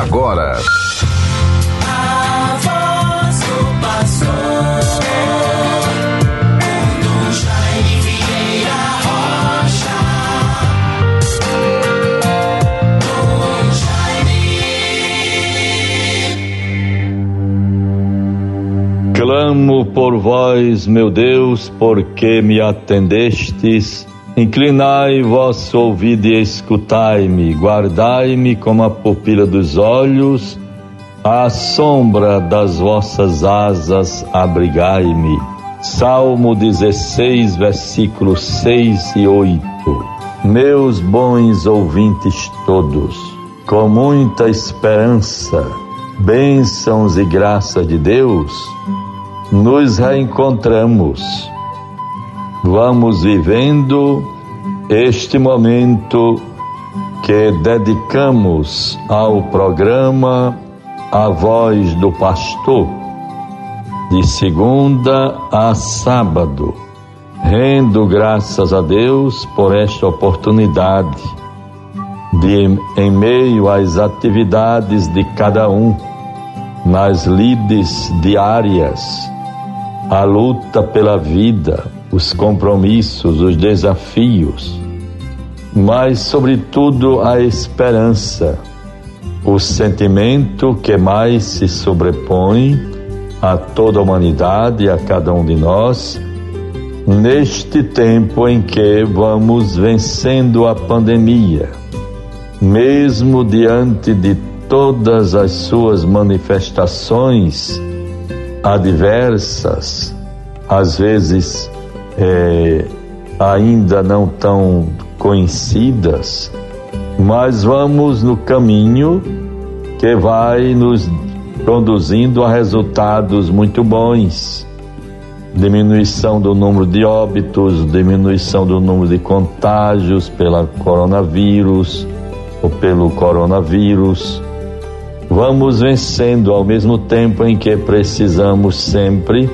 agora. Clamo por vós, meu Deus, porque me atendestes. Inclinai vosso ouvido e escutai-me, guardai-me como a pupila dos olhos, à sombra das vossas asas abrigai-me. Salmo 16, versículos 6 e 8. Meus bons ouvintes todos, com muita esperança, bênçãos e graça de Deus, nos reencontramos vamos vivendo este momento que dedicamos ao programa A Voz do Pastor, de segunda a sábado. Rendo graças a Deus por esta oportunidade de, em meio às atividades de cada um, nas lides diárias, a luta pela vida, os compromissos, os desafios, mas, sobretudo, a esperança, o sentimento que mais se sobrepõe a toda a humanidade, a cada um de nós, neste tempo em que vamos vencendo a pandemia, mesmo diante de todas as suas manifestações adversas, às vezes é, ainda não tão conhecidas, mas vamos no caminho que vai nos conduzindo a resultados muito bons. Diminuição do número de óbitos, diminuição do número de contágios pela coronavírus ou pelo coronavírus. Vamos vencendo ao mesmo tempo em que precisamos sempre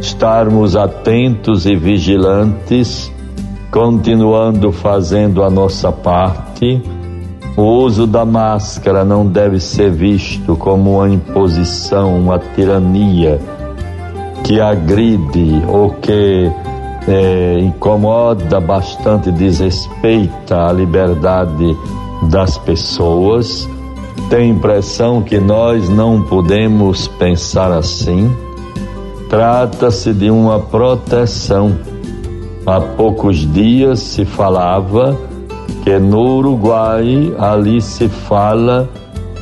estarmos atentos e vigilantes, continuando fazendo a nossa parte. O uso da máscara não deve ser visto como uma imposição, uma tirania que agride ou que é, incomoda bastante, desrespeita a liberdade das pessoas. Tem impressão que nós não podemos pensar assim Trata-se de uma proteção. Há poucos dias se falava que no Uruguai ali se fala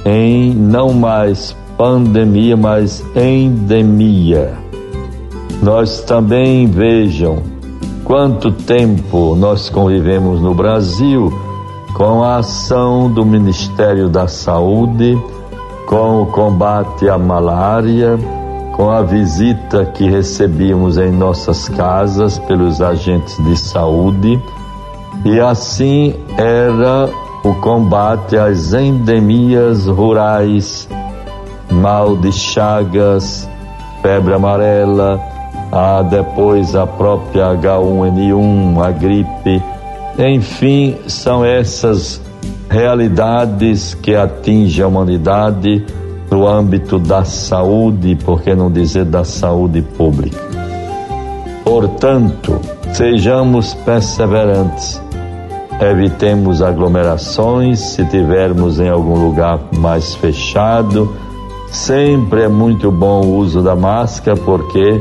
em não mais pandemia, mas endemia. Nós também vejam quanto tempo nós convivemos no Brasil com a ação do Ministério da Saúde, com o combate à malária, com a visita que recebíamos em nossas casas pelos agentes de saúde, e assim era o combate às endemias rurais, mal de chagas, febre amarela, a depois a própria H1N1, a gripe, enfim, são essas realidades que atingem a humanidade no âmbito da saúde, por que não dizer da saúde pública. Portanto, sejamos perseverantes, evitemos aglomerações se tivermos em algum lugar mais fechado. Sempre é muito bom o uso da máscara porque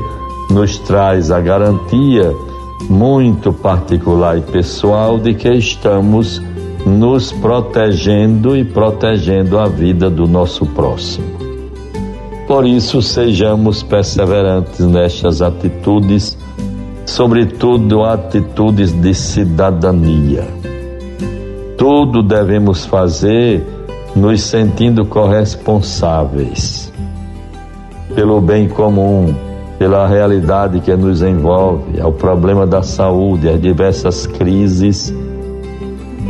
nos traz a garantia muito particular e pessoal de que estamos nos protegendo e protegendo a vida do nosso próximo. Por isso, sejamos perseverantes nestas atitudes, sobretudo atitudes de cidadania. Tudo devemos fazer nos sentindo corresponsáveis pelo bem comum, pela realidade que nos envolve, ao problema da saúde, às diversas crises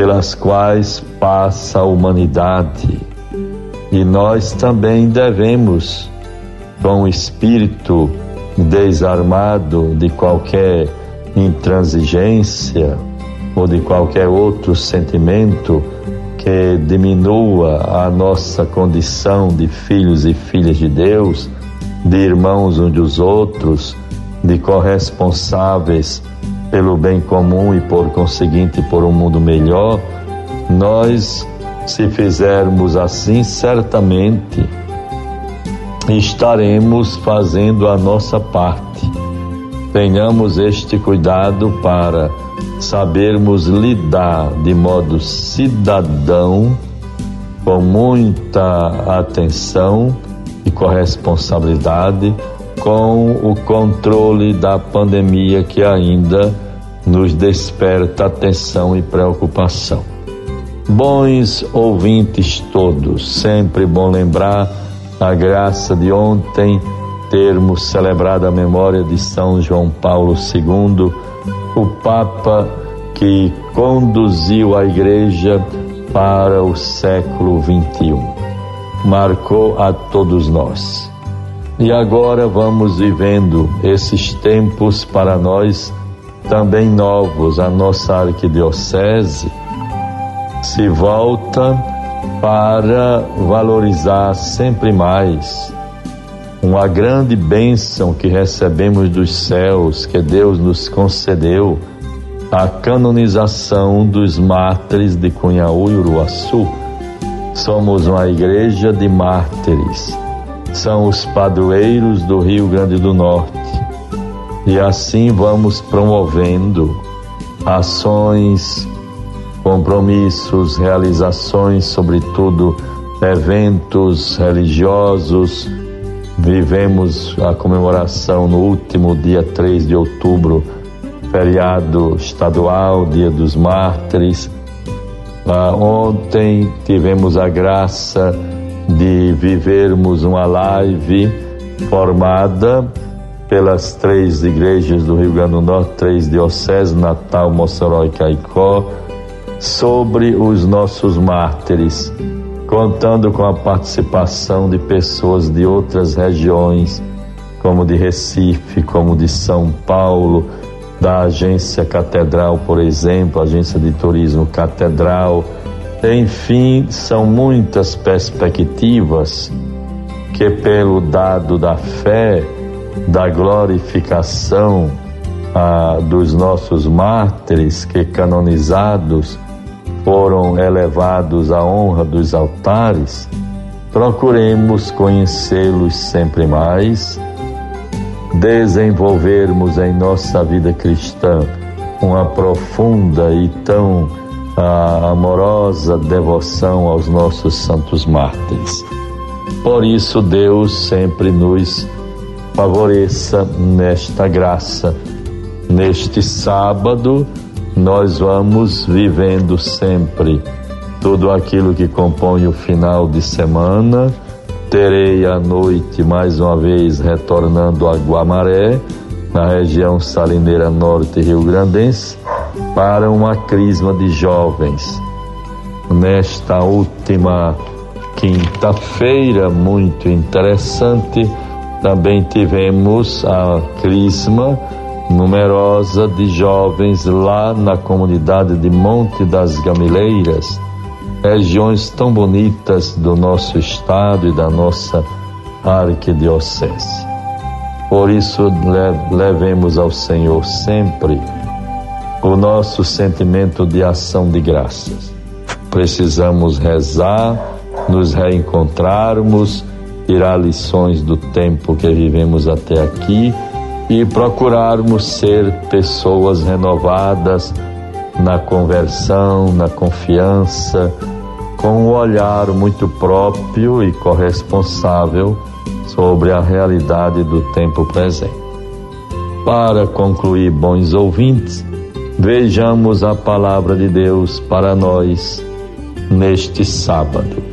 pelas quais passa a humanidade. E nós também devemos, com o espírito desarmado de qualquer intransigência ou de qualquer outro sentimento que diminua a nossa condição de filhos e filhas de Deus, de irmãos uns dos outros, de corresponsáveis pelo bem comum e por conseguinte por um mundo melhor, nós, se fizermos assim, certamente estaremos fazendo a nossa parte. Tenhamos este cuidado para sabermos lidar de modo cidadão, com muita atenção e corresponsabilidade com o controle da pandemia que ainda nos desperta atenção e preocupação. Bons ouvintes todos, sempre bom lembrar a graça de ontem termos celebrado a memória de São João Paulo II, o Papa que conduziu a Igreja para o século XXI. Marcou a todos nós. E agora vamos vivendo esses tempos para nós também novos. A nossa arquidiocese se volta para valorizar sempre mais uma grande bênção que recebemos dos céus, que Deus nos concedeu, a canonização dos mártires de Cunhaú e Uruaçu. Somos uma igreja de mártires são os padroeiros do Rio Grande do Norte. E assim vamos promovendo ações, compromissos, realizações, sobretudo eventos religiosos. Vivemos a comemoração no último dia 3 de outubro, feriado estadual, Dia dos Mártires. Ah, ontem tivemos a graça de vivermos uma live formada pelas três igrejas do Rio Grande do Norte, três dioceses, Natal, Mossoró e Caicó, sobre os nossos mártires, contando com a participação de pessoas de outras regiões, como de Recife, como de São Paulo, da agência Catedral, por exemplo, agência de turismo Catedral, enfim, são muitas perspectivas que, pelo dado da fé, da glorificação ah, dos nossos mártires que canonizados foram elevados à honra dos altares, procuremos conhecê-los sempre mais, desenvolvermos em nossa vida cristã uma profunda e tão a amorosa devoção aos nossos santos mártires. Por isso, Deus sempre nos favoreça nesta graça. Neste sábado, nós vamos vivendo sempre tudo aquilo que compõe o final de semana. Terei à noite mais uma vez retornando a Guamaré, na região salineira norte rio-grandense para uma crisma de jovens. Nesta última quinta-feira, muito interessante, também tivemos a crisma numerosa de jovens lá na comunidade de Monte das Gamileiras, regiões tão bonitas do nosso estado e da nossa arquidiocese. Por isso, levemos ao Senhor sempre o nosso sentimento de ação de graças. Precisamos rezar, nos reencontrarmos, tirar lições do tempo que vivemos até aqui e procurarmos ser pessoas renovadas na conversão, na confiança, com um olhar muito próprio e corresponsável sobre a realidade do tempo presente. Para concluir, bons ouvintes, Vejamos a palavra de Deus para nós neste sábado.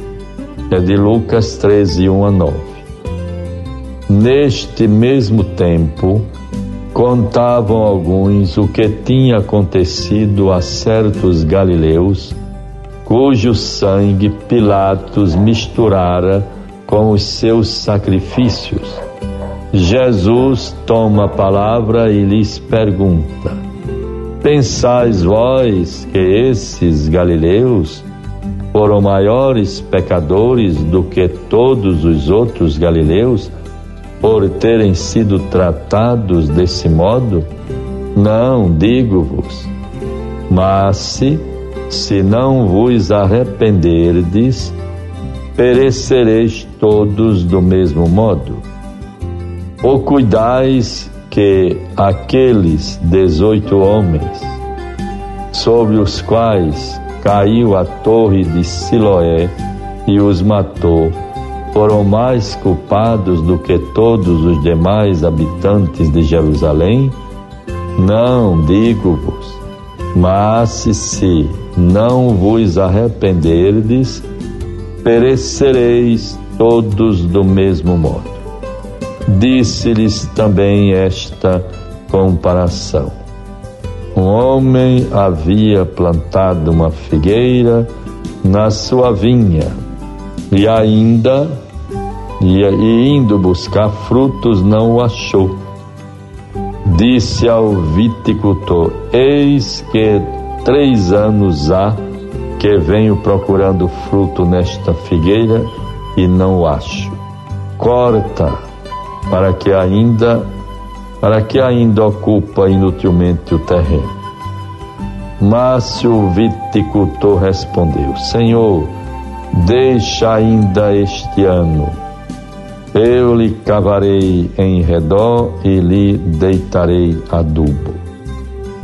É de Lucas 13, 1 a 9. Neste mesmo tempo, contavam alguns o que tinha acontecido a certos galileus, cujo sangue Pilatos misturara com os seus sacrifícios. Jesus toma a palavra e lhes pergunta: Pensais vós que esses galileus foram maiores pecadores do que todos os outros galileus por terem sido tratados desse modo? Não, digo-vos. Mas se, se não vos arrependerdes, perecereis todos do mesmo modo. Ou cuidais que aqueles dezoito homens, sobre os quais caiu a torre de Siloé e os matou, foram mais culpados do que todos os demais habitantes de Jerusalém? Não, digo-vos, mas se não vos arrependerdes, perecereis todos do mesmo modo. Disse-lhes também esta comparação. Um homem havia plantado uma figueira na sua vinha e ainda e, indo buscar frutos não o achou. Disse ao viticultor: Eis que três anos há que venho procurando fruto nesta figueira e não o acho. Corta para que ainda para que ainda ocupa inutilmente o terreno. Mas o viticultor respondeu: Senhor, deixa ainda este ano. Eu lhe cavarei em redor e lhe deitarei adubo.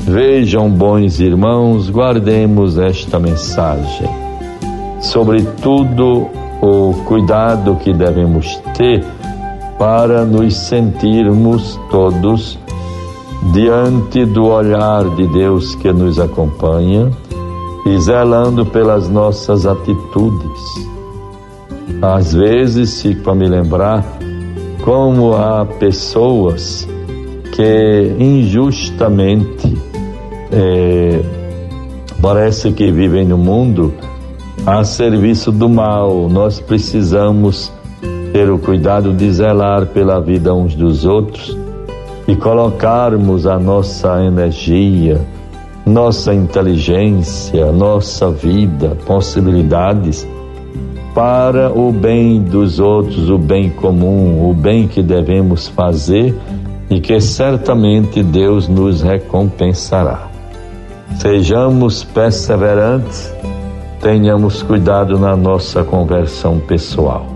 Vejam, bons irmãos, guardemos esta mensagem. Sobretudo, o cuidado que devemos ter para nos sentirmos todos diante do olhar de Deus que nos acompanha e zelando pelas nossas atitudes. Às vezes fico a me lembrar como há pessoas que injustamente é, parece que vivem no mundo a serviço do mal. Nós precisamos ter o cuidado de zelar pela vida uns dos outros e colocarmos a nossa energia, nossa inteligência, nossa vida, possibilidades para o bem dos outros, o bem comum, o bem que devemos fazer e que certamente Deus nos recompensará. Sejamos perseverantes, tenhamos cuidado na nossa conversão pessoal.